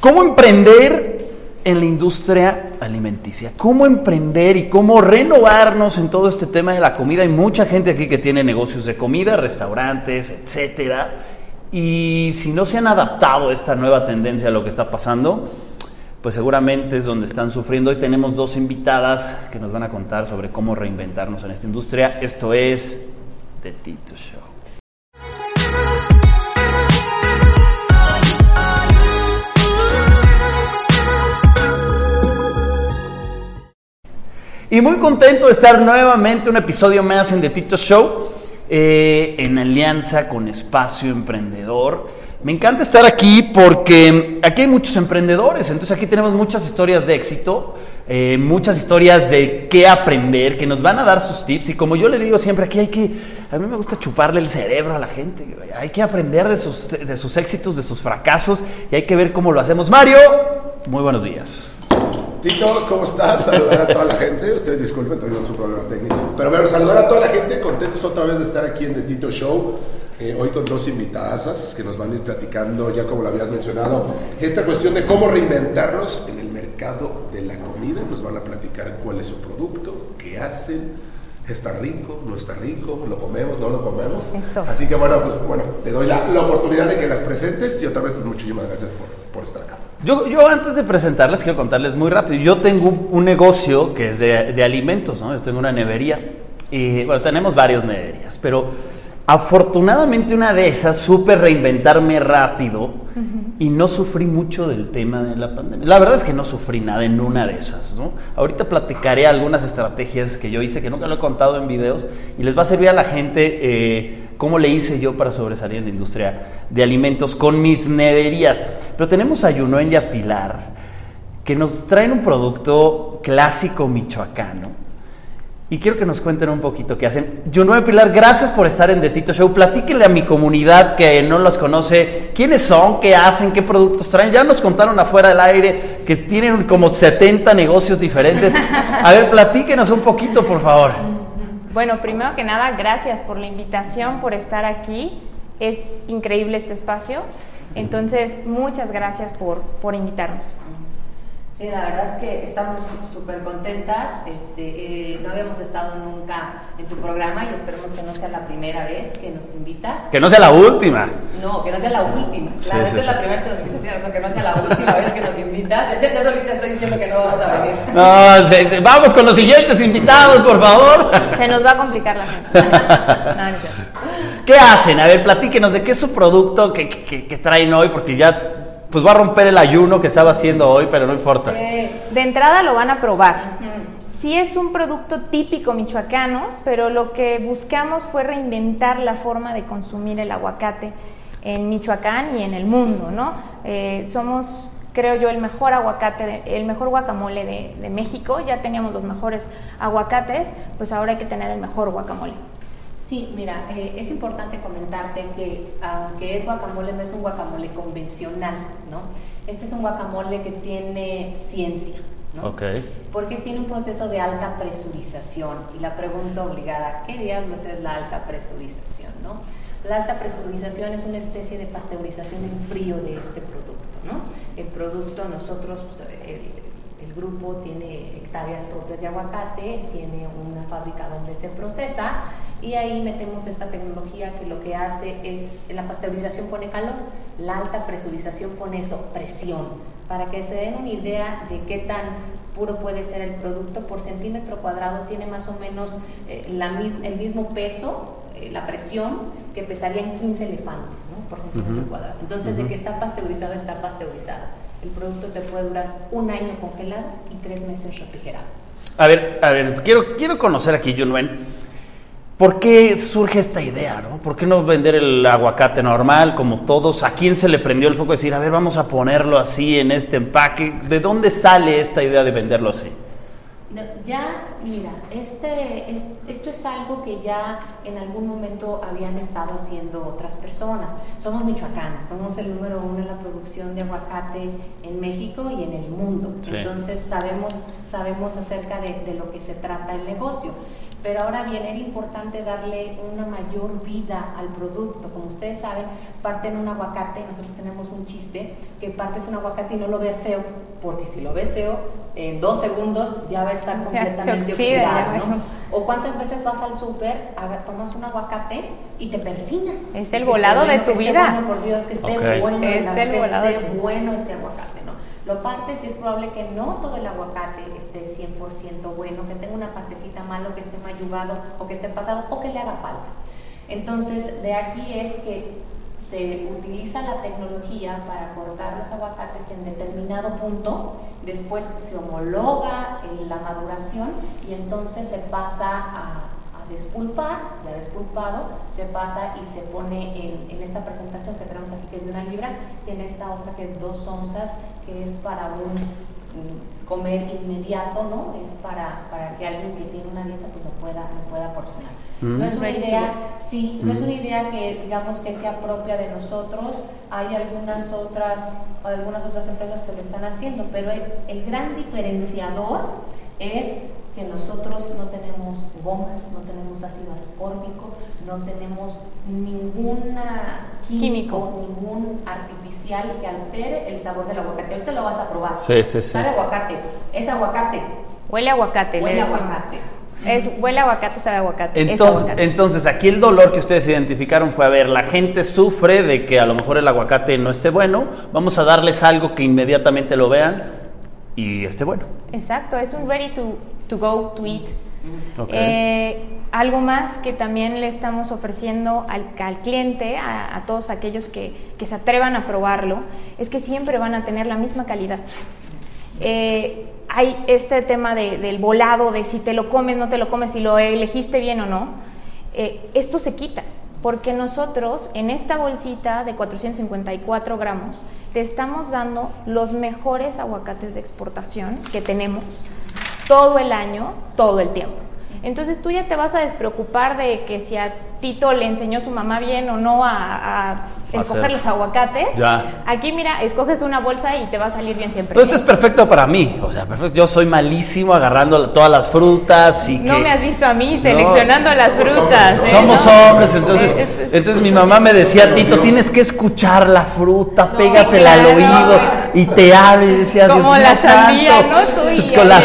¿Cómo emprender en la industria alimenticia? ¿Cómo emprender y cómo renovarnos en todo este tema de la comida? Hay mucha gente aquí que tiene negocios de comida, restaurantes, etcétera. Y si no se han adaptado a esta nueva tendencia a lo que está pasando, pues seguramente es donde están sufriendo. Hoy tenemos dos invitadas que nos van a contar sobre cómo reinventarnos en esta industria. Esto es The Tito Show. Y muy contento de estar nuevamente un episodio más en The Tito Show, eh, en alianza con Espacio Emprendedor. Me encanta estar aquí porque aquí hay muchos emprendedores, entonces aquí tenemos muchas historias de éxito, eh, muchas historias de qué aprender, que nos van a dar sus tips y como yo le digo siempre, aquí hay que, a mí me gusta chuparle el cerebro a la gente, hay que aprender de sus, de sus éxitos, de sus fracasos y hay que ver cómo lo hacemos. Mario, muy buenos días. Tito, ¿cómo estás? Saludar a toda la gente. Ustedes disculpen, tuvimos un problema técnico. Pero bueno, saludar a toda la gente. Contentos otra vez de estar aquí en The Tito Show. Eh, hoy con dos invitadas que nos van a ir platicando, ya como lo habías mencionado, esta cuestión de cómo reinventarnos en el mercado de la comida. Nos van a platicar cuál es su producto, qué hacen, está rico, no está rico, lo comemos, no lo comemos. Eso. Así que bueno, pues, bueno, te doy la, la oportunidad de que las presentes y otra vez pues muchísimas gracias por, por estar acá. Yo, yo antes de presentarles quiero contarles muy rápido. Yo tengo un, un negocio que es de, de alimentos, ¿no? Yo tengo una nevería. Y bueno, tenemos varias neverías, pero afortunadamente una de esas supe reinventarme rápido y no sufrí mucho del tema de la pandemia. La verdad es que no sufrí nada en una de esas, ¿no? Ahorita platicaré algunas estrategias que yo hice, que nunca lo he contado en videos, y les va a servir a la gente eh, cómo le hice yo para sobresalir en la industria de alimentos con mis neverías. Pero tenemos a Yunuen y a Pilar, que nos traen un producto clásico michoacano. Y quiero que nos cuenten un poquito qué hacen. Yunuen Pilar, gracias por estar en The Tito Show. Platíquenle a mi comunidad que no los conoce quiénes son, qué hacen, qué productos traen. Ya nos contaron afuera del aire que tienen como 70 negocios diferentes. A ver, platíquenos un poquito, por favor. Bueno, primero que nada, gracias por la invitación, por estar aquí. Es increíble este espacio. Entonces, muchas gracias por, por invitarnos. Sí, la verdad que estamos súper contentas. Este, eh, no habíamos estado nunca en tu programa y esperemos que no sea la primera vez que nos invitas. Que no sea la última. No, que no sea la última. Claro, sí, esta es sí. la primera vez que nos invitas, razón, que no sea la última vez que nos invitas. Ya, solita estoy diciendo que no vamos a venir. No, se- se- vamos con los siguientes invitados, por favor. Se nos va a complicar la gente. ¿Qué hacen? A ver, platíquenos de qué es su producto que, que- que traen hoy, porque ya pues va a romper el ayuno que estaba haciendo hoy, pero no importa. Sí. De entrada lo van a probar. Sí es un producto típico michoacano, pero lo que buscamos fue reinventar la forma de consumir el aguacate en Michoacán y en el mundo, ¿no? Eh, somos, creo yo, el mejor aguacate, de- el mejor guacamole de, de México. Ya teníamos los mejores aguacates, pues ahora hay que tener el mejor guacamole. Sí, mira, eh, es importante comentarte que aunque es guacamole, no es un guacamole convencional, ¿no? Este es un guacamole que tiene ciencia, ¿no? Ok. Porque tiene un proceso de alta presurización. Y la pregunta obligada, ¿qué diablos es la alta presurización, no? La alta presurización es una especie de pasteurización en frío de este producto, ¿no? El producto, nosotros, pues, el, el grupo tiene hectáreas propias de aguacate, tiene una fábrica donde se procesa y ahí metemos esta tecnología que lo que hace es, la pasteurización pone calor, la alta presurización pone eso, presión, para que se den una idea de qué tan puro puede ser el producto por centímetro cuadrado, tiene más o menos eh, la mis- el mismo peso, eh, la presión, que pesarían 15 elefantes ¿no? por centímetro Ujú. cuadrado. Entonces, de que está pasteurizada, está pasteurizada. El producto te puede durar un año congelado y tres meses refrigerado. A ver, a ver, quiero, quiero conocer aquí, Junwen. ¿Por qué surge esta idea? ¿no? ¿Por qué no vender el aguacate normal como todos? ¿A quién se le prendió el foco de decir, a ver, vamos a ponerlo así en este empaque? ¿De dónde sale esta idea de venderlo así? Ya, mira, este, es, esto es algo que ya en algún momento habían estado haciendo otras personas. Somos michoacanos, somos el número uno en la producción de aguacate en México y en el mundo. Entonces sabemos, sabemos acerca de, de lo que se trata el negocio. Pero ahora bien, era importante darle una mayor vida al producto. Como ustedes saben, parten un aguacate, nosotros tenemos un chiste, que partes un aguacate y no lo ves feo, porque si lo ves feo, en dos segundos ya va a estar completamente oxidado. O cuántas veces vas al súper, tomas un aguacate y te persinas. Es el volado de tu vida. Bueno, por Dios, que esté bueno, es el que esté bueno este aguacate. Lo parte si es probable que no todo el aguacate esté 100% bueno, que tenga una partecita malo, que esté mayugado o que esté pasado o que le haga falta. Entonces, de aquí es que se utiliza la tecnología para cortar los aguacates en determinado punto, después se homologa la maduración y entonces se pasa a despulpar, ya despulpado, se pasa y se pone en, esta presentación que tenemos aquí, que es de una libra, tiene esta otra que es dos onzas, que es para un comer inmediato, ¿no? Es para, para que alguien que tiene una dieta pues lo pueda, lo pueda porcionar. Mm. No es una idea, sí, no es una mm. idea que digamos que sea propia de nosotros. Hay algunas otras, algunas otras empresas que lo están haciendo, pero el gran diferenciador es que nosotros no tenemos gomas, no tenemos ácido ascórbico, no tenemos ningún químico, ningún artificial que altere el sabor del aguacate. Ahorita lo vas a probar. Sí, sí, sí. Sabe aguacate, es aguacate. Huele aguacate. Huele aguacate. Es, huele aguacate, sabe aguacate. Entonces, entonces, aquí el dolor que ustedes identificaron fue, a ver, la gente sufre de que a lo mejor el aguacate no esté bueno, vamos a darles algo que inmediatamente lo vean y esté bueno. Exacto, es un ready to to go, to eat. Eh, algo más que también le estamos ofreciendo al, al cliente, a, todos aquellos que, que, se atrevan a probarlo, es que siempre van a tener la misma calidad. Eh, hay este tema de, del volado, de si te lo comes, no te lo comes, si lo elegiste bien o no. Eh, esto se quita, porque nosotros en esta bolsita de 454 gramos te estamos dando los mejores aguacates de exportación que tenemos todo el año, todo el tiempo. Entonces tú ya te vas a despreocupar de que si a Tito le enseñó su mamá bien o no a, escoger los aguacates. Ya. Aquí mira, escoges una bolsa y te va a salir bien siempre. Pero esto es perfecto para mí, o sea, perfecto. Yo soy malísimo agarrando todas las frutas y No me has visto a mí seleccionando las frutas. ¿eh? Somos hombres, entonces, entonces mi mamá me decía, Tito, tienes que escuchar la fruta, pégatela al oído y te habla y decía, Como Dios la sandía, ¿no? Tú con la...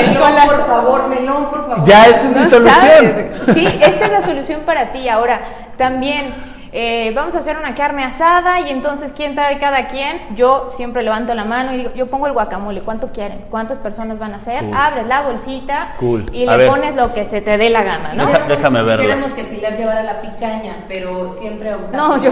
por favor, melón, por favor. Ya, esta es mi solución. Sí, esta es la solución para ti. Ahora, también eh, vamos a hacer una carne asada y entonces quién trae cada quien. Yo siempre levanto la mano y digo, yo pongo el guacamole, ¿cuánto quieren? ¿Cuántas personas van a hacer? Abres la bolsita y le pones lo que se te dé la gana, ¿no? déjame verlo. Queremos que Pilar llevara la picaña, pero siempre No, yo,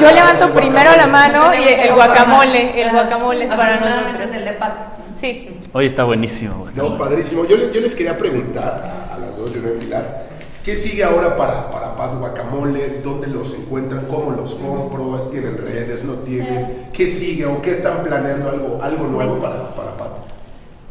yo levanto primero la mano y el guacamole, el guacamole es para nosotros. es el de pato. Sí. Hoy está buenísimo. No, padrísimo. Yo les, yo les quería preguntar a, las dos, yo no Pilar, ¿Qué sigue ahora para, para Guacamole? ¿Dónde los encuentran? ¿Cómo los compro? ¿Tienen redes? ¿No tienen? ¿Qué sigue o qué están planeando algo, algo nuevo para, para?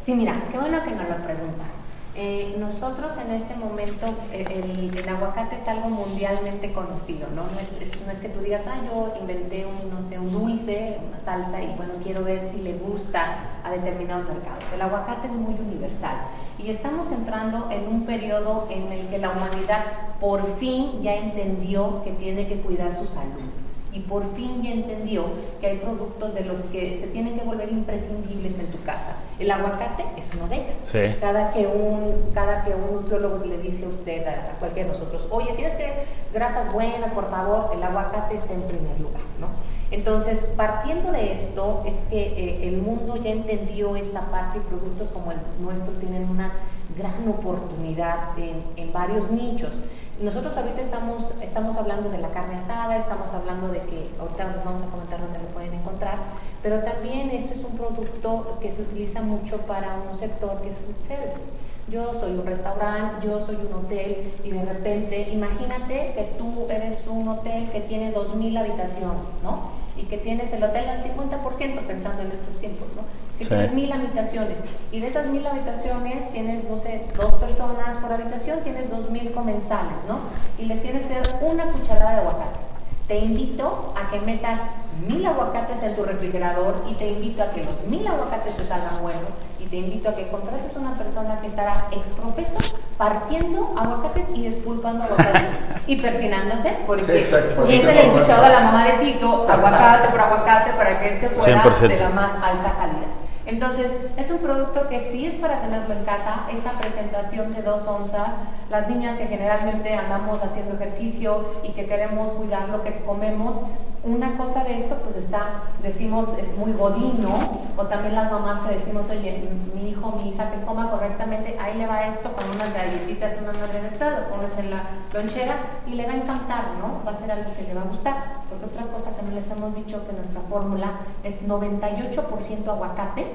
Sí, mira, qué bueno que nos lo preguntas. Eh, nosotros en este momento, eh, el, aguacate es algo mundialmente conocido, ¿no? No es, no es, que tú digas, ah, yo inventé un, no sé, un dulce, una salsa y bueno, quiero ver si le gusta a determinados mercados. El aguacate es muy universal y estamos entrando en un periodo en el que la humanidad por fin ya entendió que tiene que cuidar su salud y por fin ya entendió que hay productos de los que se tienen que volver imprescindibles en tu casa. El aguacate es uno de ellos. Cada que un cada que un nutriólogo le dice a usted, a, cualquiera de nosotros, oye, tienes que grasas buenas, por favor, el aguacate está en primer lugar, ¿no? Entonces, partiendo de esto, es que eh, el mundo ya entendió esta parte y productos como el nuestro tienen una gran oportunidad en, en varios nichos. Nosotros ahorita estamos, estamos hablando de la carne asada, estamos hablando de que ahorita nos vamos a comentar dónde lo pueden encontrar, pero también esto es un producto que se utiliza mucho para un sector que es food service. Yo soy un restaurante, yo soy un hotel y de repente, imagínate que tú eres un hotel que tiene 2.000 habitaciones, ¿no? Y que tienes el hotel al 50% pensando en estos tiempos, ¿no? Que Sí. tienes mil habitaciones y de esas mil habitaciones tienes, no sé, dos personas por habitación, tienes dos mil comensales, ¿no? Y les tienes que dar una cucharada de aguacate. Te invito a que metas mil aguacates en tu refrigerador y te invito a que los mil aguacates te salgan buenos y te invito a que contrates una persona que estará exprofeso partiendo aguacates y despulpando aguacates y persinándose porque Sí, exacto, porque y se se le he escuchado a la mamá de Tito aguacate por aguacate para que este fuera 100%. de la más alta calidad. Entonces, es un producto que sí es para tenerlo en casa. Esta presentación de dos onzas, las niñas que generalmente andamos haciendo ejercicio y que queremos cuidar lo que comemos, una cosa de esto, pues está, decimos, es muy godino, o también las mamás que decimos, oye, mi hijo, mi hija, que coma correctamente, ahí le va esto con unas galletitas, una madre de estado, pones en la lonchera y le va a encantar, ¿no? Va a ser algo que le va a gustar. Porque otra cosa que no les hemos dicho que nuestra fórmula es 98% aguacate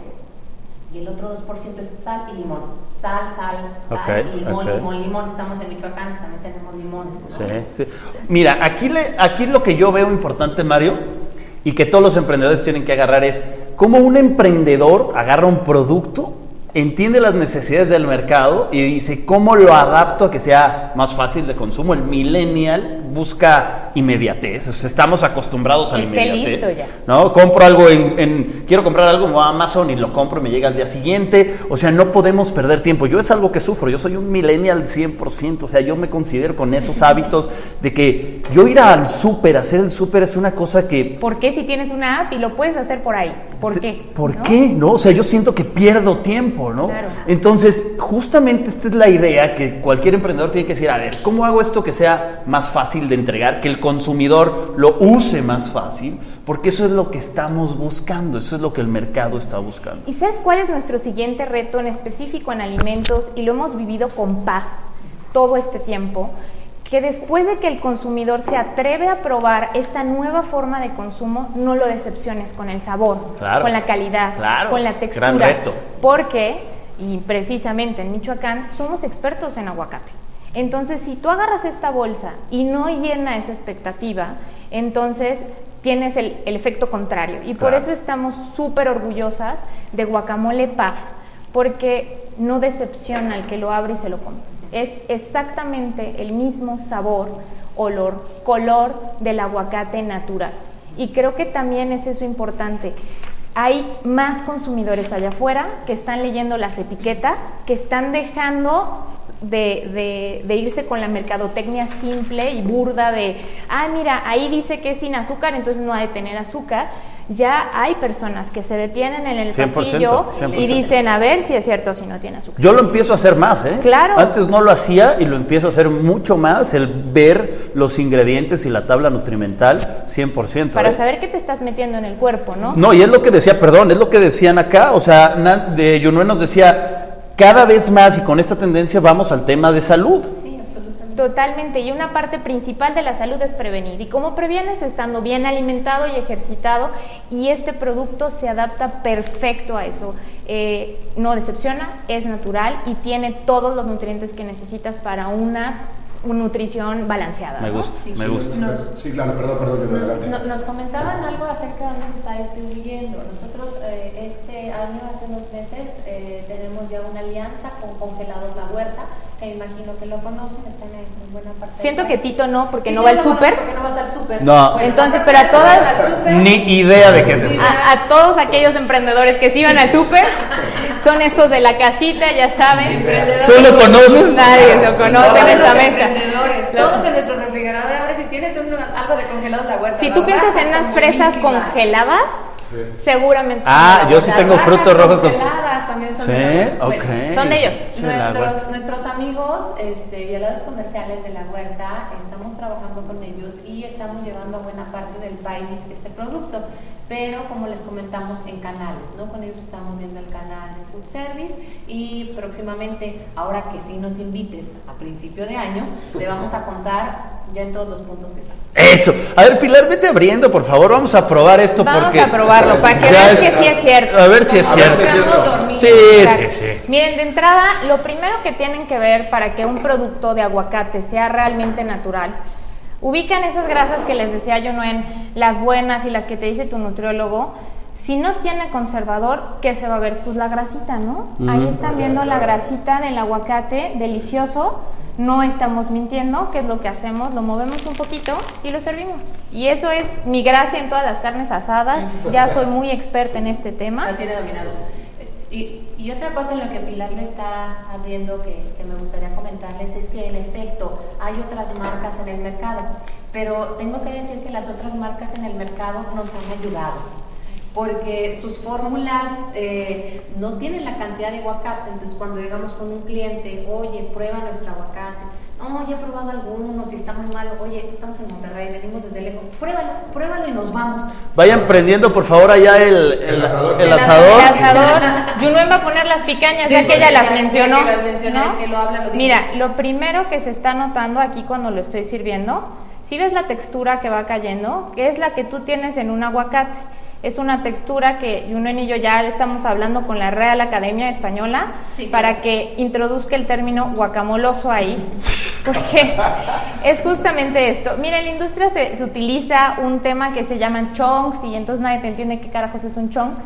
y el otro 2% es sal y limón. Sal, sal, sal, y limón, limón, limón. Estamos en Michoacán, también tenemos limones, ¿no? Sí, sí. Mira, aquí, le, aquí lo que yo veo importante, Mario, y que todos los emprendedores tienen que agarrar es cómo un emprendedor agarra un producto, entiende las necesidades del mercado y dice cómo lo adapto a que sea más fácil de consumo. El millennial busca inmediatez, o sea, estamos acostumbrados a la inmediatez. ya. ¿no? Compro algo en, en- quiero comprar algo en Amazon y lo compro y me llega al día siguiente. O sea, no podemos perder tiempo. Yo es algo que sufro. Yo soy un millennial 100%. O sea, yo me considero con esos hábitos de que yo ir al súper, hacer el súper es una cosa que... ¿Por qué si tienes una app y lo puedes hacer por ahí? ¿Por qué? ¿Por ¿No? qué? ¿No? O sea, yo siento que pierdo tiempo, ¿no? Claro. Entonces, justamente esta es la idea que cualquier emprendedor tiene que decir, a ver, ¿cómo hago esto que sea más fácil de entregar, que el consumidor lo use más fácil? Porque eso es lo que estamos buscando, eso es lo que el mercado está buscando. ¿Y sabes cuál es nuestro siguiente reto en específico en alimentos? Y lo hemos vivido con paz todo este tiempo, que después de que el consumidor se atreve a probar esta nueva forma de consumo, no lo decepciones con el sabor, Claro, con la calidad, claro, con la textura. gran reto. Porque, y precisamente en Michoacán, somos expertos en aguacate. Entonces, si tú agarras esta bolsa y no llena esa expectativa, entonces tienes el, el efecto contrario. Y por eso estamos súper orgullosas de Guacamole Paf, porque no decepciona al que lo abre y se lo come. Es exactamente el mismo sabor, olor, color del aguacate natural. Y creo que también es eso importante. Hay más consumidores allá afuera que están leyendo las etiquetas, que están dejando de, irse con la mercadotecnia simple y burda de, ah, mira, ahí dice que es sin azúcar, entonces no ha de tener azúcar. Ya hay personas que se detienen en el 100%, pasillo 100%. y dicen, a ver si es cierto o si no tiene azúcar. Yo lo empiezo a hacer más, ¿eh? Claro. Antes no lo hacía y lo empiezo a hacer mucho más, el ver los ingredientes y la tabla nutrimental 100%. Para ¿eh? saber qué te estás metiendo en el cuerpo, ¿no? No, y es lo que decía, perdón, es lo que decían acá, o sea, de Yunue nos decía, cada vez más y con esta tendencia vamos al tema de salud. Totalmente, y una parte principal de la salud es prevenir. ¿Y cómo previenes? Estando bien alimentado y ejercitado, y este producto se adapta perfecto a eso. Eh, no decepciona, es natural y tiene todos los nutrientes que necesitas para una nutrición balanceada. Me ¿no? gusta, Sí, me sí. gusta. Nos- Sí, claro, perdón, perdón, Yunue, adelante. Nos, nos comentaban algo acerca de dónde se está distribuyendo. Nosotros eh, este año, hace unos meses, eh, tenemos ya una alianza con Congelados La Huerta, que imagino que lo conocen, están en, en buena parte. Siento que. Tito no, porque Tito no va al súper. Porque no vas al súper. No. Entonces, la pero a todas- vez al súper, Ni idea de qué es eso. A, a todos aquellos emprendedores que se iban al súper, son estos de la casita, ya saben. ¿Tú lo conoces? Nadie lo conoce Todos en esta los mesa. todos en nuestro refrigerador. Ahora, si tienes un- algo de Congelados La Huerta. Si tú piensas en unas fresas buenísimas. congeladas, seguramente. Ah, yo sí Las tengo frutos rojos con- congeladas también son Sí, de la- ok. bueno, Son de ellos. Nuestros, nuestros amigos este, y aliados comerciales de la huerta, estamos trabajando con ellos y estamos llevando a buena parte del país este producto, pero como les comentamos en canales, ¿no? Con ellos estamos viendo el canal de Food Service y próximamente, ahora que sí nos invites a principio de año, te vamos a contar ya en todos los puntos que estamos. Eso. A ver, Pilar, vete abriendo, por favor. Vamos a probar esto Vamos porque. a probarlo para que es- que sí es cierto. A ver si es cierto. si es Estamos cierto. dormidos. Sí, sí, sí. Miren, de entrada, lo primero que tienen que ver para que un producto de aguacate sea realmente natural, ubican esas grasas que les decía yo, no en las buenas y las que te dice tu nutriólogo. Si no tiene conservador, ¿qué se va a ver? Pues la grasita, ¿no? Ahí están viendo la grasita del aguacate, delicioso. No estamos mintiendo, ¿qué es lo que hacemos? Lo movemos un poquito y lo servimos. Y eso es mi gracia en todas las carnes asadas. Ya soy muy experta en este tema. Lo tiene dominado. Y, y otra cosa en lo que Pilar me está abriendo que, me gustaría comentarles es que en efecto hay otras marcas en el mercado, pero tengo que decir que las otras marcas en el mercado nos han ayudado porque sus fórmulas eh, no tienen la cantidad de aguacate, entonces cuando llegamos con un cliente, oye, prueba nuestro aguacate, no, ya he probado algunos y está muy malo, oye, estamos en Monterrey, venimos desde lejos, pruébalo, pruébalo y nos vamos. Vayan prendiendo por favor allá el, el, El asador. el El asador. Junuen va a poner las picañas, Sí, ya que ella las mencionó. que las mencioné, ¿no? que lo habla, lo. Mira, lo primero que se está notando aquí cuando lo estoy sirviendo, si ves la textura que va cayendo, que es la que tú tienes en un aguacate. Es una textura que Junuen y yo ya estamos hablando con la Real Academia Española Sí, para claro. que introduzca el término guacamoloso ahí, porque es, es justamente esto. Mira, en la industria se, se utiliza un tema que se llaman chunks y entonces nadie te entiende qué carajos es un chunk.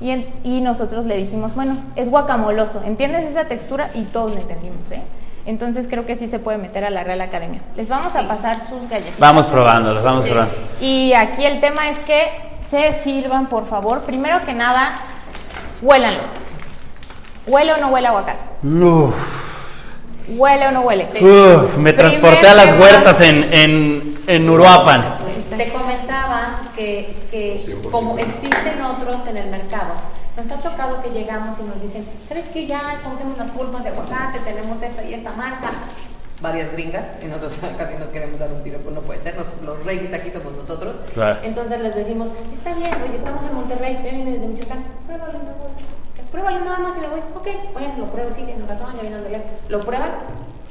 Y, en- y nosotros le dijimos, bueno, es guacamoloso, ¿entiendes esa textura? Y todos le entendimos, ¿eh? Entonces creo que sí se puede meter a la Real Academia. Les vamos a pasar sus galletitas. Vamos probándolos, vamos Sí. probando. Y aquí el tema es que se sirvan, por favor. Primero que nada, huélanlo. ¿Huele o no huele a aguacate? Uf, ¿Huele o no huele? uf, me transporté a las huertas en, en, en Uruapan. Te comentaba que, que 100%. como existen otros en el mercado, nos ha tocado que llegamos y nos dicen, ¿sabes que ya conocemos las pulpas de aguacate, tenemos esta y esta marca? Varias gringas, y nosotros casi nos queremos dar un tiro, pues no puede ser, los, los reyes aquí somos nosotros. Claro. Entonces les decimos, está bien, oye, estamos en Monterrey, yo vine desde Michoacán, pruébalo me voy. O sea, pruébalo nada más y me voy, ok, bueno, lo pruebo, sí, tienes razón, ya vienen de lejos. Lo prueban,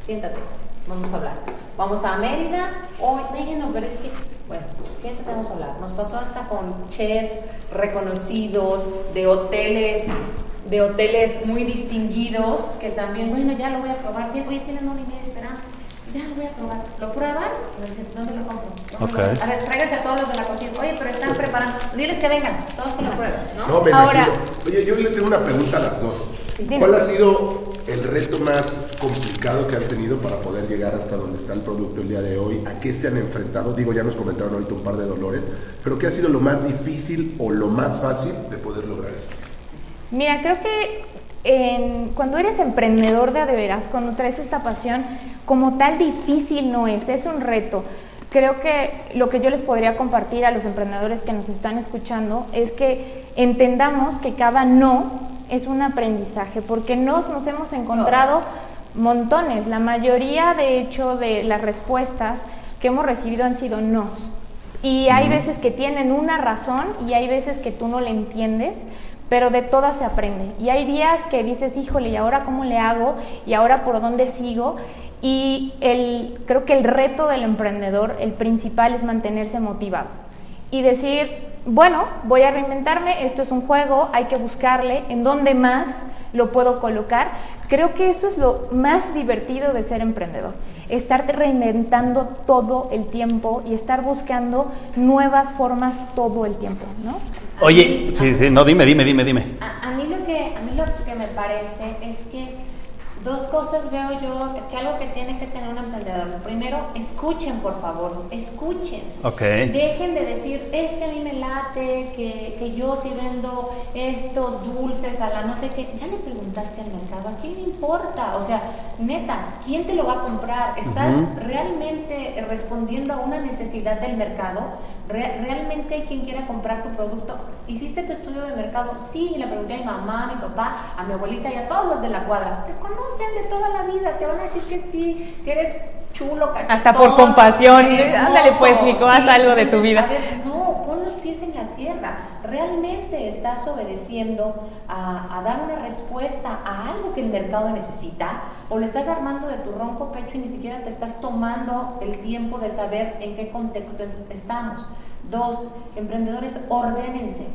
siéntate, vamos a hablar. Vamos a Mérida, hoy, bueno, pero es que, bueno, siéntate, vamos a hablar. Nos pasó hasta con chefs reconocidos de hoteles, de hoteles muy distinguidos, que también, bueno, ya lo voy a probar, ya, oye, tienen una y media de esperanza. Ya lo voy a probar. Lo prueban y nos dicen, ¿dónde lo compro? ¿Dónde lo Ok. compro? A ver, tráiganse a todos los de la cocina. Oye, pero están preparando. Diles que vengan, todos que lo prueben, ¿no? No, me Ahora- imagino. Oye, yo le tengo una pregunta a las dos. ¿Cuál ha sido el reto más complicado que han tenido para poder llegar hasta donde está el producto el día de hoy? ¿A qué se han enfrentado? Digo, ya nos comentaron ahorita un par de dolores, pero ¿qué ha sido lo más difícil o lo más fácil de poder lograr? Mira, creo que en- cuando eres emprendedor de veras, cuando traes esta pasión, como tal difícil no es, es un reto. Creo que lo que yo les podría compartir a los emprendedores que nos están escuchando es que entendamos que cada no es un aprendizaje, porque no nos hemos encontrado montones. La mayoría, de hecho, de las respuestas que hemos recibido han sido nos. Y hay veces que tienen una razón y hay veces que tú no le entiendes, pero de todas se aprende. Y hay días que dices, híjole, ¿y ahora cómo le hago? ¿Y ahora por dónde sigo? Y el, creo que el reto del emprendedor, el principal, es mantenerse motivado y decir, bueno, voy a reinventarme, esto es un juego, hay que buscarle en dónde más lo puedo colocar. Creo que eso es lo más divertido de ser emprendedor, estarte reinventando todo el tiempo y estar buscando nuevas formas todo el tiempo, ¿no? Oye, sí, sí, no, dime, dime, dime, dime. A, a mí lo que a mí lo que me parece es que dos cosas veo yo que, algo que tiene que tener un emprendedor. Primero, escuchen por favor, escuchen. Ok. Dejen de decir, es que a mí me late, que, que yo sí vendo estos dulces a la no sé qué. Ya le preguntaste al mercado, ¿a quién le importa? O sea, neta, ¿quién te lo va a comprar? ¿Estás realmente respondiendo a una necesidad del mercado? Re- ¿Realmente hay quien quiera comprar tu producto? ¿Hiciste tu estudio de mercado? Sí, le pregunté a mi mamá, a mi papá, a mi abuelita y a todos los de la cuadra. Te conocen de toda la vida, te van a decir que sí, que eres chulo, cachetón, Hasta por compasión. hermoso. Ándale, pues, Nico, haz algo de tu entonces, vida. a ver, no, pon los pies en la tierra. ¿Realmente estás obedeciendo a, a dar una respuesta a algo que el mercado necesita? ¿O le estás armando de tu ronco pecho y ni siquiera te estás tomando el tiempo de saber en qué contexto es- estamos? Dos, emprendedores, ordénense.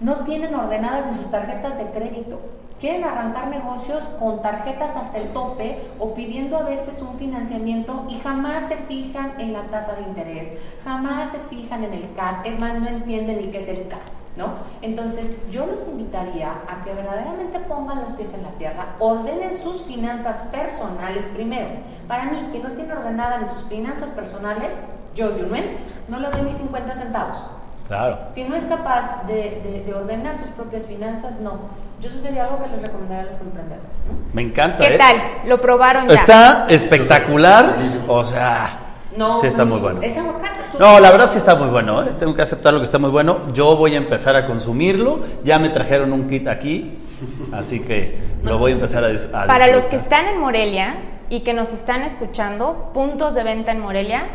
no tienen ordenadas ni sus tarjetas de crédito. Quieren arrancar negocios con tarjetas hasta el tope o pidiendo a veces un financiamiento y jamás se fijan en la tasa de interés, jamás se fijan en el CAT, es más, no entienden ni qué es el CAT. ¿No? Entonces yo los invitaría a que verdaderamente pongan los pies en la tierra, ordenen sus finanzas personales primero. Para mí, que no tiene ordenadas ni sus finanzas personales, yo, Yunuen, no le doy ni 50 centavos. Claro. Si no es capaz de, de, ordenar sus propias finanzas, no. Yo eso sería algo que les recomendaría a los emprendedores. Me encanta. ¿Qué ¿eh? tal? ¿Lo probaron ya? Está espectacular. O sea, no, sí está muy bueno. ¿Es no, la verdad sí está muy bueno. ¿eh? Tengo que aceptar lo que está muy bueno. Yo voy a empezar a consumirlo. Ya me trajeron un kit aquí, así que lo voy a empezar a, a Para los que están en Morelia y que nos están escuchando, puntos de venta en Morelia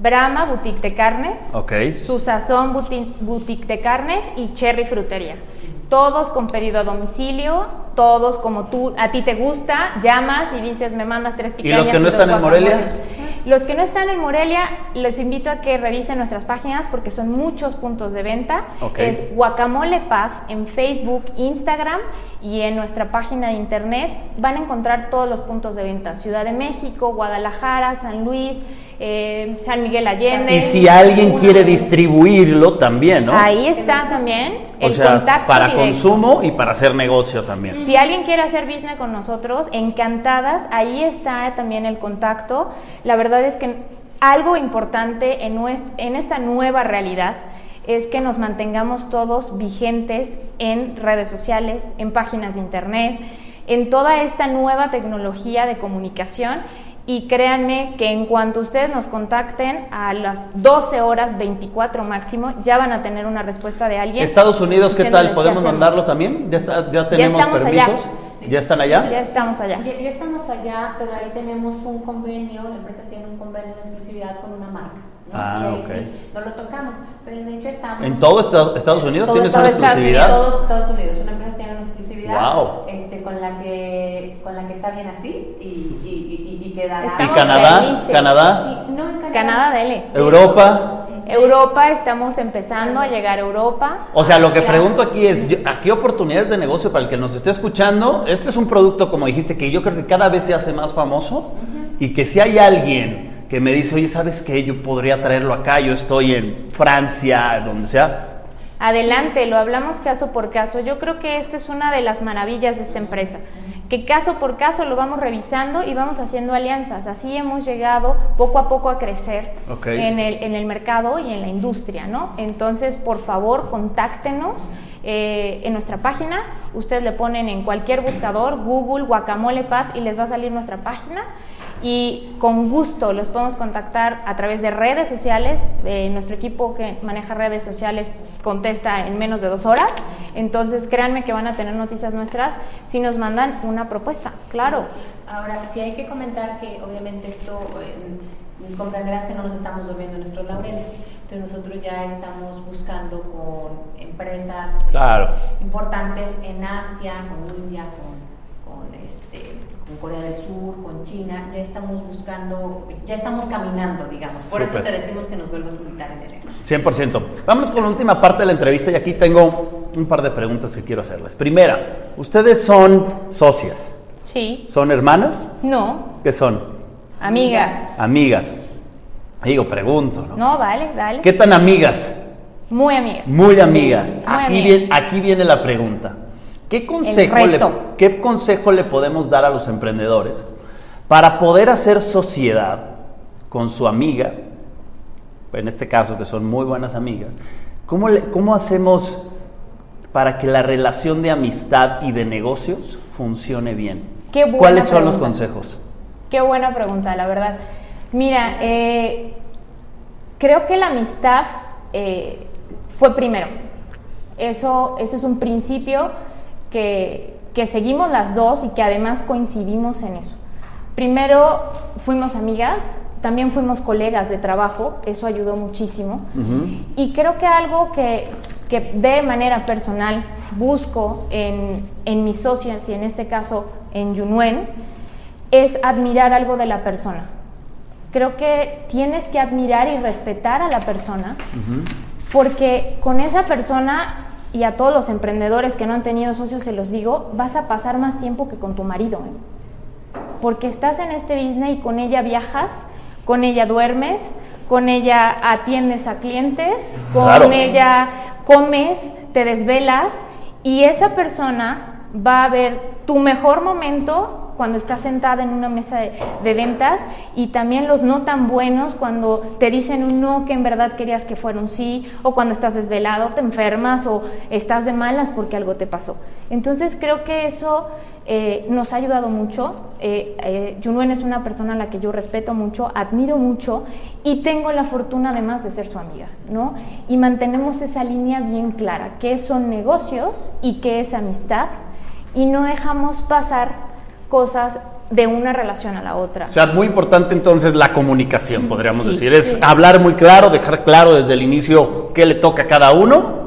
Brahma Boutique de Carnes, okay. Su Sazón Boutique de Carnes y Cherry Frutería. Todos con pedido a domicilio, todos como tú, a ti te gusta, llamas y dices, me mandas tres picañas. ¿Y los que no están en Morelia? Los que no están en Morelia, les invito a que revisen nuestras páginas porque son muchos puntos de venta. Es Guacamole Paz en Facebook, Instagram y en nuestra página de internet. Van a encontrar todos los puntos de venta. Ciudad de México, Guadalajara, San Luis, eh, San Miguel Allende. Y si alguien quiere distribuirlo también, ¿no? Ahí está también el o sea, Para consumo y para hacer negocio también. Si alguien quiere hacer business con nosotros, encantadas, ahí está también el contacto. La verdad es que algo importante en, en esta nueva realidad es que nos mantengamos todos vigentes en redes sociales, en páginas de internet, en toda esta nueva tecnología de comunicación y créanme que en cuanto ustedes nos contacten a las 12 horas 24 máximo, ya van a tener una respuesta de alguien. Estados Unidos, ¿qué tal? ¿Podemos mandarlo también? ¿Ya, ya tenemos permisos? ¿Ya están allá? Ya estamos allá. Ya, ya, estamos allá, pero ahí tenemos un convenio, la empresa tiene un convenio de exclusividad con una marca. Ah, no lo tocamos, pero de hecho estamos... ¿En todo Estados Unidos tienes una exclusividad? En todos Estados Unidos, una empresa tiene una exclusividad este, con, la que, con la que está bien así y, y, y, que ¿Y Canadá? ¿Canadá? Sí, no, en Canadá. Canadá, dele. ¿Europa? Europa, estamos empezando a llegar a Europa. O sea, lo que pregunto aquí es, ¿a qué oportunidades de negocio para el que nos esté escuchando? Este es un producto, como dijiste, que yo creo que cada vez se hace más famoso y que si hay alguien que me dice, oye, ¿sabes qué? Yo podría traerlo acá, yo estoy en Francia, donde sea. Adelante, lo hablamos caso por caso. Yo creo que esta es una de las maravillas de esta empresa, que caso por caso lo vamos revisando y vamos haciendo alianzas. Así hemos llegado poco a poco a crecer en, el, en, el, mercado y en la industria, ¿no? Entonces, por favor, contáctenos eh, en nuestra página. Ustedes le ponen en cualquier buscador, Google, Guacamole Paz, y les va a salir nuestra página y con gusto los podemos contactar a través de redes sociales. Eh, nuestro equipo que maneja redes sociales contesta en menos de dos horas. Entonces, créanme que van a tener noticias nuestras si nos mandan una propuesta, claro. Ahora, sí hay que comentar que obviamente esto... Eh, comprenderás que no nos estamos durmiendo en nuestros laureles. Entonces nosotros ya estamos buscando con empresas importantes en Asia, con India, con, con este, con Corea del Sur, con China, ya estamos buscando, ya estamos caminando, digamos. Por eso te decimos que nos vuelvas a invitar en enero. 100%. Vamos con la última parte de la entrevista y aquí tengo un par de preguntas que quiero hacerles. Primera, ¿ustedes son socias? Sí. ¿Son hermanas? No. ¿Qué son? Amigas. Amigas. Digo, pregunto, ¿no? No, dale, dale. ¿Qué tan amigas? Muy amigas. Muy amigas. aquí, Viene, aquí viene la pregunta. ¿Qué consejo, le, ¿Qué consejo le podemos dar a los emprendedores para poder hacer sociedad con su amiga? En este caso, que son muy buenas amigas. ¿Cómo, cómo hacemos para que la relación de amistad y de negocios funcione bien? ¿Cuáles son los consejos? Qué buena pregunta, la verdad. Mira, eh, creo que la amistad eh, fue primero. Eso, eso es un principio que, seguimos las dos y que además coincidimos en eso. Primero fuimos amigas, también fuimos colegas de trabajo, eso ayudó muchísimo. Y creo que algo que, de manera personal busco en, en, mis socios y en este caso en Yunuen es admirar algo de la persona. Creo que tienes que admirar y respetar a la persona porque con esa persona y a todos los emprendedores que no han tenido socios se los digo, vas a pasar más tiempo que con tu marido. ¿eh? Porque estás en este business y con ella viajas, con ella duermes, con ella atiendes a clientes, con ella comes, te desvelas y esa persona va a ver tu mejor momento cuando estás sentada en una mesa de, ventas y también los no tan buenos cuando te dicen un no que en verdad querías que fuera un sí o cuando estás desvelado, te enfermas o estás de malas porque algo te pasó. Entonces creo que eso eh, nos ha ayudado mucho. Eh, eh, Junuen es una persona a la que yo respeto mucho, admiro mucho y tengo la fortuna además de ser su amiga, ¿no? Y mantenemos esa línea bien clara, qué son negocios y qué es amistad y no dejamos pasar cosas de una relación a la otra. O sea, muy importante entonces la comunicación, podríamos decir. Es hablar muy claro, dejar claro desde el inicio qué le toca a cada uno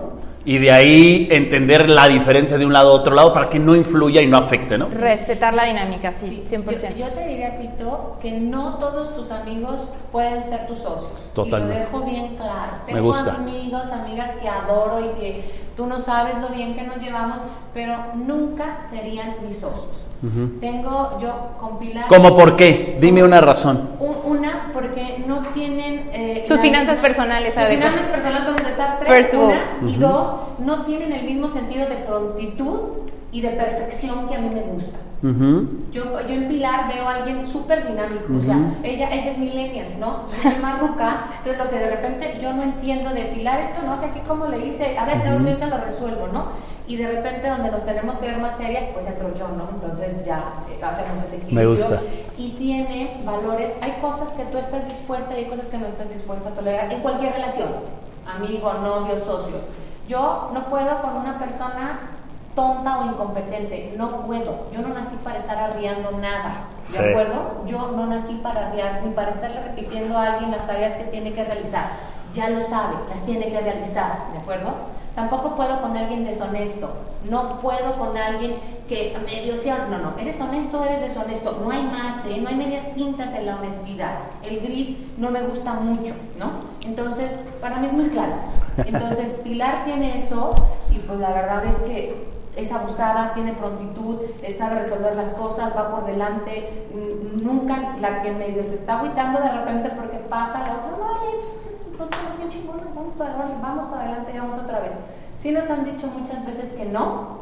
y de ahí entender la diferencia de un lado a otro lado para que no influya y no afecte, ¿no? Respetar la dinámica, sí, 100%. Yo, te diría, Tito, que no todos tus amigos pueden ser tus socios. Totalmente. Y lo dejo bien claro. Tengo Me gusta. amigos, amigas que adoro y que tú no sabes lo bien que nos llevamos, pero nunca serían mis socios. Tengo yo compilado. ¿Cómo por qué? Dime una razón. una, porque no tienen. Eh, Sus finanzas personales, Sus finanzas personales son un desastre. una, y dos, no tienen el mismo sentido de prontitud y de perfección que a mí me gusta. yo, yo en Pilar veo a alguien súper dinámico, o sea, ella, ella es millennial, ¿no? Yo soy más ruca, entonces lo que de repente yo no entiendo de Pilar, esto no sé aquí cómo le hice, a ver, uh ahorita lo resuelvo, ¿no? Y de repente donde nos tenemos que ver más serias, pues entro yo, ¿no? Entonces ya eh, hacemos ese equilibrio. Me gusta. Y tiene valores, hay cosas que tú estás dispuesta y hay cosas que no estás dispuesta a tolerar en cualquier relación, amigo, novio, socio. Yo no puedo con una persona tonta o incompetente. No puedo. Yo no nací para estar arriando nada. ¿De acuerdo? Yo no nací para arriar ni para estarle repitiendo a alguien las tareas que tiene que realizar. Ya lo sabe, las tiene que realizar. ¿De acuerdo? Tampoco puedo con alguien deshonesto. No puedo con alguien que medio sea. No, no. Eres honesto, eres deshonesto. No hay más, ¿eh? No hay medias tintas en la honestidad. El gris no me gusta mucho, ¿no? Entonces, para mí es muy claro. Entonces, Pilar tiene eso y pues la verdad es que es abusada, tiene prontitud, sabe resolver las cosas, va por delante, nunca la que medio se está agüitando de repente porque pasa la otra, no, pues, vamos para adelante, vamos para adelante, vamos otra vez. Sí nos han dicho muchas veces que no,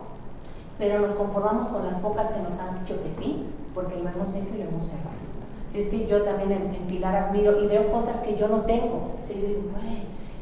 pero nos conformamos con las pocas que nos han dicho que sí, porque lo hemos hecho y lo hemos cerrado. Si es que yo también en, Pilar admiro y veo cosas que yo no tengo. Si yo digo,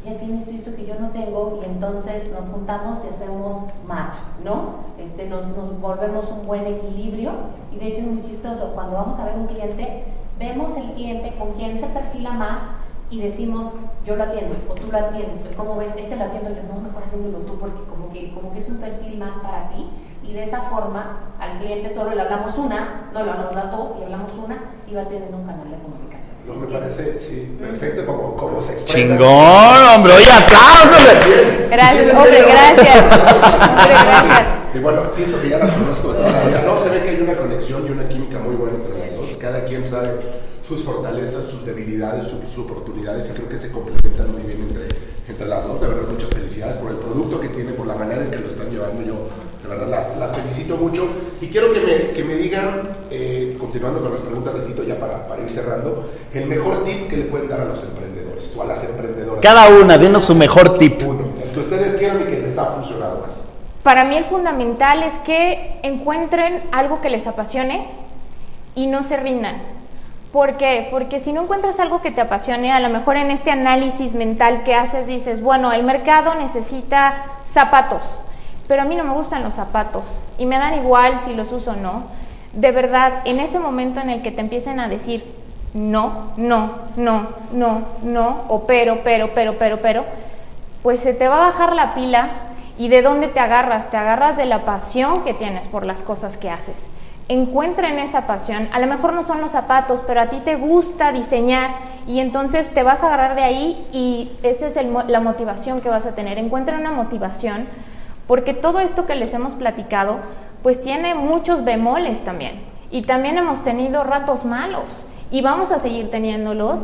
ya tienes tú esto que yo no tengo y entonces nos juntamos y hacemos match, ¿no? Este, nos, nos volvemos un buen equilibrio y de hecho es muy chistoso, cuando vamos a ver un cliente, vemos el cliente con quien se perfila más y decimos, yo lo atiendo, o tú lo atiendes, ¿cómo ves? Este lo atiendo yo, no, mejor haciéndolo tú, porque como que, como que es un perfil más para ti, y de esa forma al cliente solo le hablamos una, no le hablamos las dos, le hablamos una, y va teniendo un canal de comunicación. No, me parece, sí, perfecto como, como se expresa. Chingón, hombre, oye, aplausos. Gracias, hombre, gracias. Hombre, gracias. Y bueno, siento que ya las conozco de toda la vida. No, se ve que hay una conexión y una química muy buena entre las dos. Cada quien sabe sus fortalezas, sus debilidades, sus, oportunidades y creo que se complementan muy bien entre, entre las dos. De verdad, muchas felicidades por el producto que tiene, por la manera en que lo están llevando. Yo de verdad las, las felicito mucho y quiero que me, que me digan, eh, continuando con las preguntas de Tito ya para, para, ir cerrando, el mejor tip que le pueden dar a los emprendedores o a las emprendedoras. Cada una, denos su mejor tip. Uno, el que ustedes quieran y que les ha funcionado más. Para mí el fundamental es que encuentren algo que les apasione y no se rindan. ¿Por qué? Porque si no encuentras algo que te apasione, a lo mejor en este análisis mental que haces dices, bueno, el mercado necesita zapatos pero a mí no me gustan los zapatos y me dan igual si los uso o no. De verdad, en ese momento en el que te empiecen a decir no, no, no, no, no, o pero, pero, pero, pero, pero, pues se te va a bajar la pila y de dónde te agarras, te agarras de la pasión que tienes por las cosas que haces. Encuentra en esa pasión, a lo mejor no son los zapatos, pero a ti te gusta diseñar y entonces te vas a agarrar de ahí y esa es la motivación que vas a tener. Encuentra una motivación porque todo esto que les hemos platicado, pues tiene muchos bemoles también. Y también hemos tenido ratos malos y vamos a seguir teniéndolos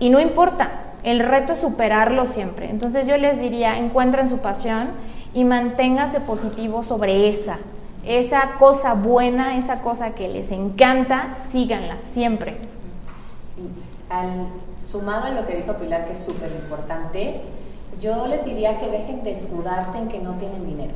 y no importa, el reto es superarlo siempre. Entonces yo les diría, encuentren su pasión y manténgase positivo sobre esa. Esa cosa buena, esa cosa que les encanta, síganla siempre. Sí. Al, sumado a lo que dijo Pilar, que es súper importante, yo les diría que dejen de escudarse en que no tienen dinero.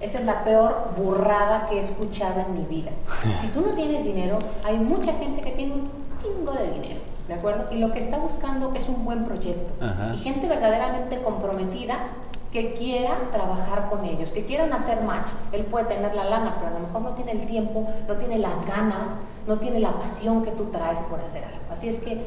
Esa es la peor burrada que he escuchado en mi vida. Si tú no tienes dinero, hay mucha gente que tiene un chingo de dinero, ¿de acuerdo? Y lo que está buscando es un buen proyecto. Ajá. Y gente verdaderamente comprometida que quiera trabajar con ellos, que quieran hacer match. Él puede tener la lana, pero a lo mejor no tiene el tiempo, no tiene las ganas, no tiene la pasión que tú traes por hacer algo. Así es que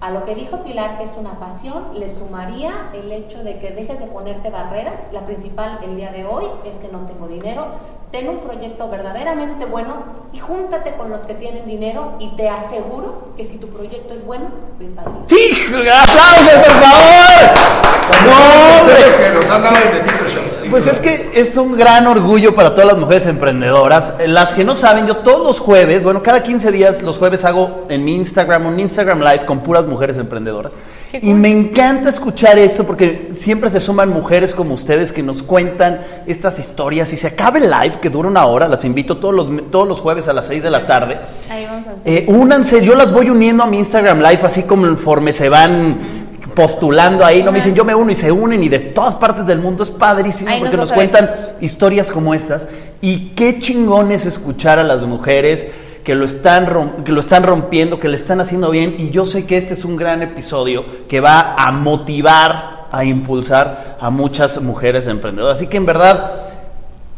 a lo que dijo Pilar, que es una pasión, le sumaría el hecho de que dejes de ponerte barreras. La principal el día de hoy es que no tengo dinero. Ten un proyecto verdaderamente bueno y júntate con los que tienen dinero y te aseguro que si tu proyecto es bueno, bien. ¡Sí! ¡Aplausos, por favor! ¡No, que nos han dado The Tito Show. Pues es que es un gran orgullo para todas las mujeres emprendedoras. Eh, Las que no saben, yo todos los jueves, bueno, cada 15 días, los jueves hago en mi Instagram un Instagram Live con puras mujeres emprendedoras. Qué Y cool. me encanta escuchar esto porque siempre se suman mujeres como ustedes que nos cuentan estas historias. Y se acaba el live, que dura una hora, las invito todos los, todos los jueves a las 6 de la tarde. Ahí vamos a. Eh, únanse, yo las voy uniendo a mi Instagram Live, así como conforme se van postulando ahí, no me dicen yo me uno y se unen y de todas partes del mundo es padrísimo porque nos cuentan historias como estas y qué chingón es escuchar a las mujeres que lo están que lo están rompiendo, que le están haciendo bien y yo sé que este es un gran episodio que va a motivar, a impulsar a muchas mujeres emprendedoras. Así que en verdad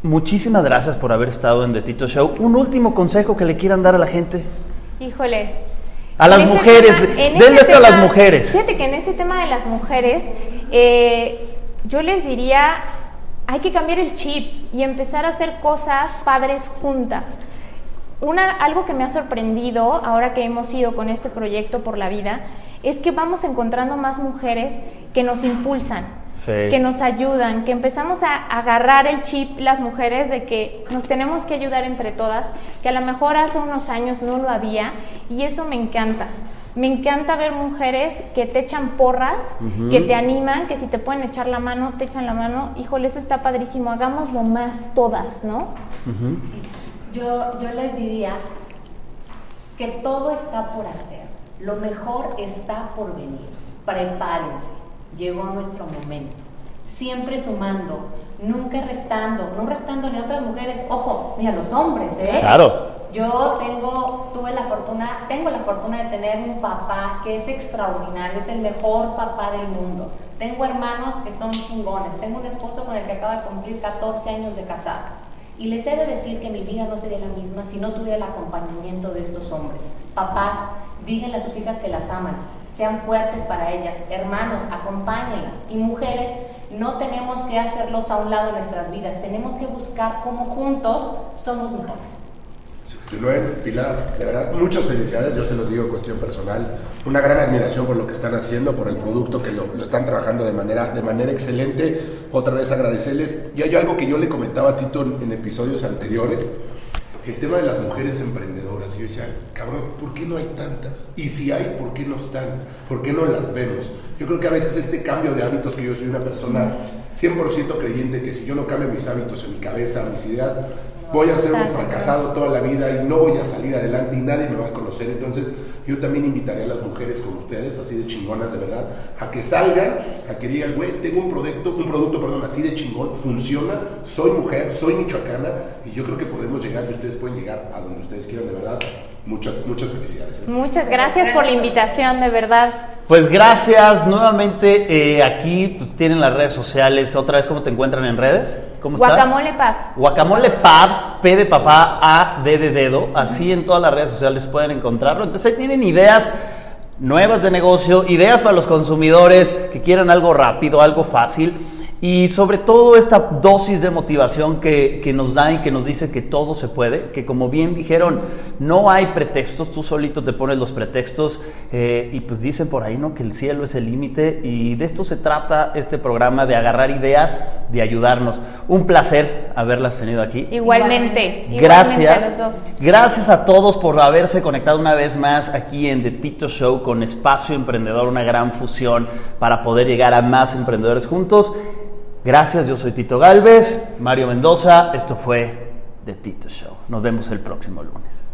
muchísimas gracias por haber estado en The Tito Show. Un último consejo que le quieran dar a la gente. Híjole. A las este mujeres, en denle este esto a las mujeres. Fíjate que en este tema de las mujeres, eh, yo les diría, hay que cambiar el chip y empezar a hacer cosas padres juntas. Una, algo que me ha sorprendido ahora que hemos ido con este proyecto por la vida es que vamos encontrando más mujeres que nos impulsan, Sí. que nos ayudan, que empezamos a agarrar el chip las mujeres de que nos tenemos que ayudar entre todas, que a lo mejor hace unos años no lo había y eso me encanta. Me encanta ver mujeres que te echan porras, que te animan, que si te pueden echar la mano, te echan la mano. Híjole, eso está padrísimo, hagámoslo más todas, ¿no? Yo, yo les diría que todo está por hacer, lo mejor está por venir. Prepárense, llegó nuestro momento. Siempre sumando, nunca restando, no restando ni a otras mujeres, ojo, ni a los hombres, ¿eh? Claro. Yo tengo, tuve la fortuna, tengo la fortuna de tener un papá que es extraordinario, es el mejor papá del mundo. Tengo hermanos que son chingones, tengo un esposo con el que acaba de cumplir 14 años de casado. Y les he de decir que mi vida no sería la misma si no tuviera el acompañamiento de estos hombres. Papás, díganle a sus hijas que las aman, sean fuertes para ellas. Hermanos, acompáñenlas. Y mujeres, no tenemos que hacerlos a un lado en nuestras vidas, tenemos que buscar cómo juntos somos mejores. Joel, Pilar, de verdad, muchas felicidades, yo se los digo cuestión personal, una gran admiración por lo que están haciendo, por el producto que lo, lo están trabajando de manera, de manera excelente, otra vez agradecerles, y hay algo que yo le comentaba a Tito en, en episodios anteriores, el tema de las mujeres emprendedoras, y yo decía, cabrón, ¿por qué no hay tantas? Y si hay, ¿por qué no están? ¿Por qué no las vemos? Yo creo que a veces este cambio de hábitos, que yo soy una persona 100% creyente, que si yo no cambio mis hábitos en mi cabeza, mis ideas, voy a ser un fracasado toda la vida y no voy a salir adelante y nadie me va a conocer. Entonces, yo también invitaría a las mujeres como ustedes, así de chingonas de verdad, a que salgan, a que digan, güey, tengo un producto, un producto, perdón, así de chingón, funciona, soy mujer, soy michoacana y yo creo que podemos llegar y ustedes pueden llegar a donde ustedes quieran, de verdad. Muchas, muchas felicidades. ¿eh? Muchas gracias por la invitación, de verdad. Pues gracias nuevamente. eh, aquí pues, tienen las redes sociales. Otra vez, ¿cómo te encuentran en redes? ¿Cómo está? Guacamole Paz. Guacamole Pub, P de papá, A, D de dedo. Así en todas las redes sociales pueden encontrarlo. Entonces ahí tienen ideas nuevas de negocio, ideas para los consumidores que quieran algo rápido, algo fácil. Y sobre todo esta dosis de motivación que, que nos da y que nos dice que todo se puede, que como bien dijeron, no hay pretextos, tú solito te pones los pretextos eh, y pues dicen por ahí, ¿no? Que el cielo es el límite y de esto se trata este programa, de agarrar ideas, de ayudarnos. Un placer haberlas tenido aquí. Igualmente. igualmente Gracias. a los dos. Gracias a todos por haberse conectado una vez más aquí en The Tito Show con Espacio Emprendedor, una gran fusión para poder llegar a más emprendedores juntos. Gracias, yo soy Tito Galvez, Mario Mendoza, esto fue The Tito Show. Nos vemos el próximo lunes.